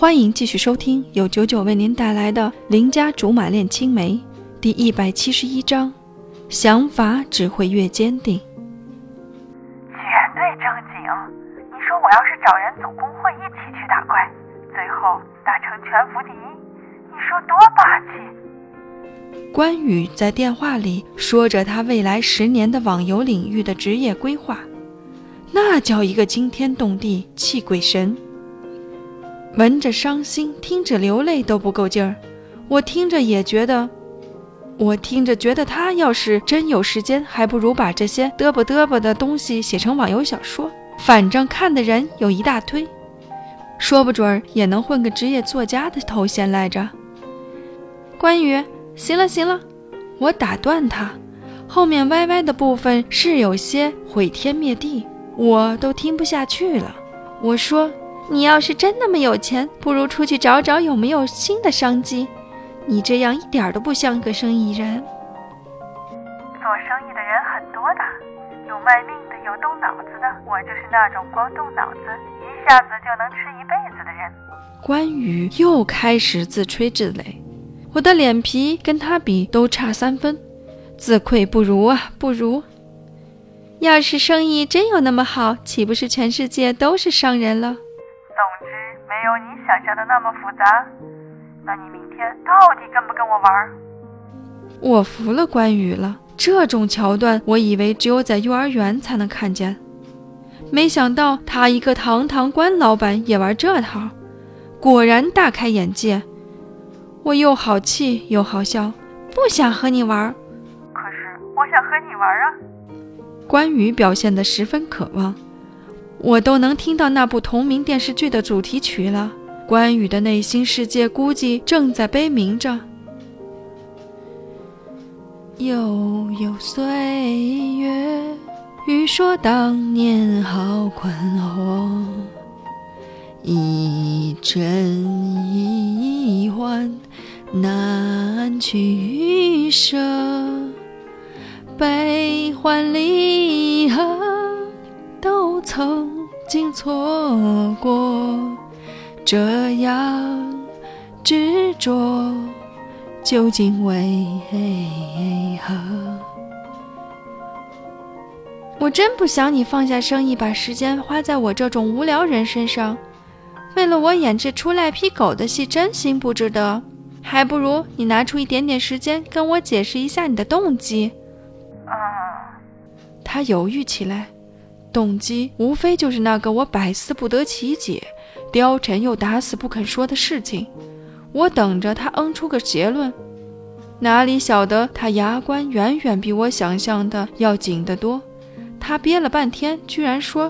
欢迎继续收听由九九为您带来的《邻家竹马恋青梅》第一百七十一章，想法只会越坚定。绝对正经！你说我要是找人组工会一起去打怪，最后打成全服第一，你说多霸气！关羽在电话里说着他未来十年的网游领域的职业规划，那叫一个惊天动地、气鬼神。闻着伤心，听着流泪都不够劲儿。我听着也觉得，我听着觉得他要是真有时间，还不如把这些嘚啵嘚啵的东西写成网游小说，反正看的人有一大堆，说不准也能混个职业作家的头衔来着。关羽，行了行了，我打断他，后面歪歪的部分是有些毁天灭地，我都听不下去了。我说。你要是真那么有钱，不如出去找找有没有新的商机。你这样一点都不像个生意人。做生意的人很多的，有卖命的，有动脑子的。我就是那种光动脑子一下子就能吃一辈子的人。关羽又开始自吹自擂，我的脸皮跟他比都差三分，自愧不如啊，不如。要是生意真有那么好，岂不是全世界都是商人了？没有你想象的那么复杂，那你明天到底跟不跟我玩？我服了关羽了，这种桥段我以为只有在幼儿园才能看见，没想到他一个堂堂官老板也玩这套，果然大开眼界。我又好气又好笑，不想和你玩。可是我想和你玩啊！关羽表现得十分渴望。我都能听到那部同名电视剧的主题曲了。关羽的内心世界估计正在悲鸣着。悠悠岁月，欲说当年好困惑，一真一幻难取舍，悲欢离合。都曾经错过，这样执着究竟为何？我真不想你放下生意，把时间花在我这种无聊人身上。为了我演这出赖皮狗的戏，真心不值得。还不如你拿出一点点时间，跟我解释一下你的动机。啊，他犹豫起来。动机无非就是那个我百思不得其解、貂蝉又打死不肯说的事情。我等着他嗯出个结论，哪里晓得他牙关远远比我想象的要紧得多。他憋了半天，居然说：“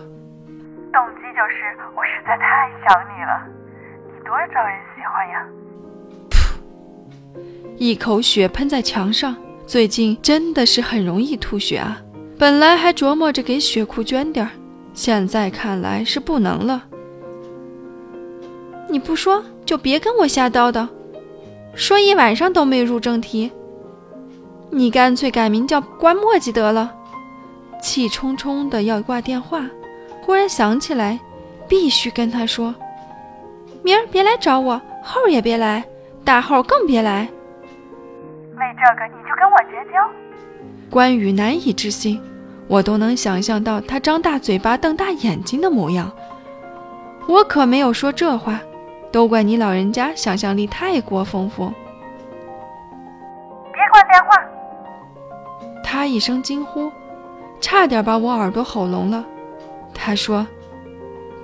动机就是我实在太想你了，你多招人喜欢呀！”噗！一口血喷在墙上。最近真的是很容易吐血啊。本来还琢磨着给雪库捐点儿，现在看来是不能了。你不说就别跟我瞎叨叨，说一晚上都没入正题。你干脆改名叫关墨迹得了。气冲冲的要挂电话，忽然想起来，必须跟他说，明儿别来找我，后儿也别来，大后更别来。为这个你就跟我绝交？关羽难以置信，我都能想象到他张大嘴巴、瞪大眼睛的模样。我可没有说这话，都怪你老人家想象力太过丰富。别挂电话！他一声惊呼，差点把我耳朵吼聋了。他说：“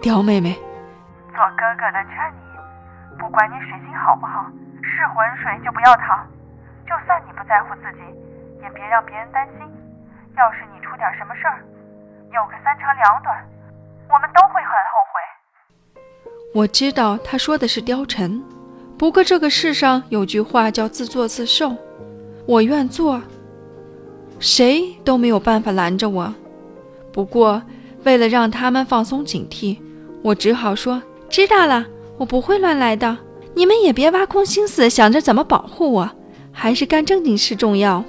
刁妹妹，做哥哥的劝你，不管你水性好不好，是浑水就不要淌。就算你不在乎自己。”也别让别人担心。要是你出点什么事儿，有个三长两短，我们都会很后悔。我知道他说的是貂蝉，不过这个世上有句话叫自作自受。我愿做，谁都没有办法拦着我。不过为了让他们放松警惕，我只好说知道了，我不会乱来的。你们也别挖空心思想着怎么保护我，还是干正经事重要。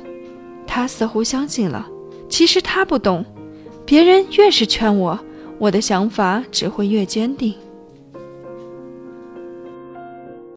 他似乎相信了，其实他不懂，别人越是劝我，我的想法只会越坚定。